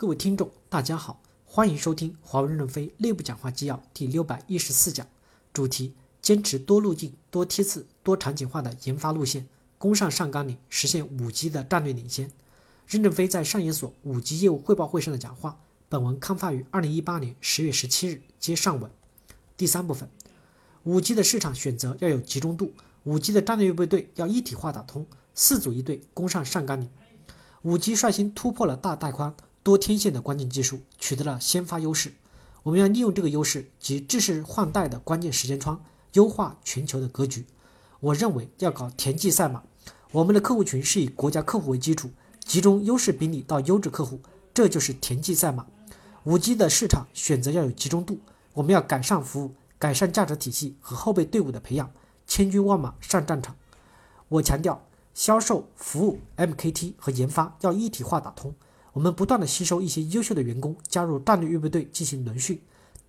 各位听众，大家好，欢迎收听华为任正非内部讲话纪要第六百一十四讲，主题：坚持多路径、多梯次、多场景化的研发路线，攻上上纲领，实现五 G 的战略领先。任正非在上研所五 G 业务汇报会上的讲话，本文刊发于二零一八年十月十七日，接上文。第三部分，五 G 的市场选择要有集中度，五 G 的战略预备队要一体化打通，四组一队攻上上纲领。五 G 率先突破了大带宽。多天线的关键技术取得了先发优势，我们要利用这个优势及制式换代的关键时间窗，优化全球的格局。我认为要搞田忌赛马，我们的客户群是以国家客户为基础，集中优势兵力到优质客户，这就是田忌赛马。五 G 的市场选择要有集中度，我们要改善服务，改善价值体系和后备队伍的培养，千军万马上战场。我强调，销售、服务、MKT 和研发要一体化打通。我们不断的吸收一些优秀的员工加入战略预备队进行轮训，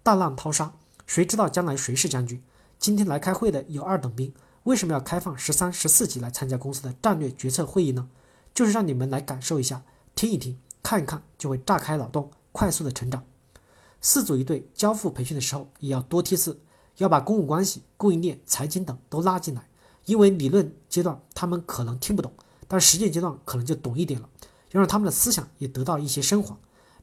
大浪淘沙，谁知道将来谁是将军？今天来开会的有二等兵，为什么要开放十三、十四级来参加公司的战略决策会议呢？就是让你们来感受一下，听一听，看一看，就会炸开脑洞，快速的成长。四组一队交付培训的时候也要多梯次，要把公务关系、供应链、财经等都拉进来，因为理论阶段他们可能听不懂，但实践阶段可能就懂一点了。要让他们的思想也得到一些升华，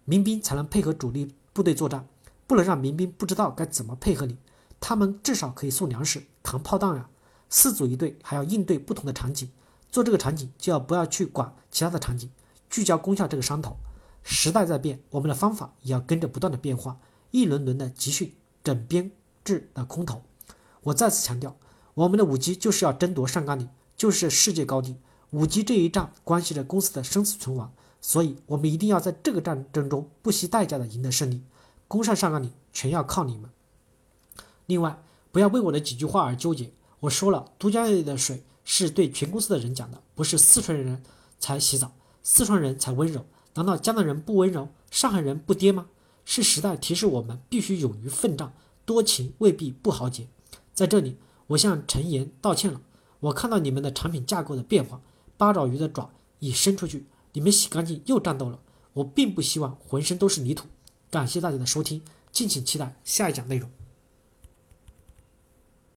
民兵才能配合主力部队作战，不能让民兵不知道该怎么配合你。他们至少可以送粮食、扛炮弹呀。四组一队还要应对不同的场景，做这个场景就要不要去管其他的场景，聚焦攻下这个山头。时代在变，我们的方法也要跟着不断的变化。一轮轮的集训、整编制的空投，我再次强调，我们的五 G 就是要争夺上甘岭，就是世界高地。五 G 这一仗关系着公司的生死存亡，所以我们一定要在这个战争中不惜代价的赢得胜利，攻上上甘岭全要靠你们。另外，不要为我的几句话而纠结。我说了，都江堰的水是对全公司的人讲的，不是四川人才洗澡，四川人才温柔。难道江南人不温柔，上海人不跌吗？是时代提示我们必须勇于奋战，多情未必不豪杰。在这里，我向陈岩道歉了。我看到你们的产品架构的变化。八爪鱼的爪已伸出去，你们洗干净又战斗了。我并不希望浑身都是泥土。感谢大家的收听，敬请期待下一讲内容。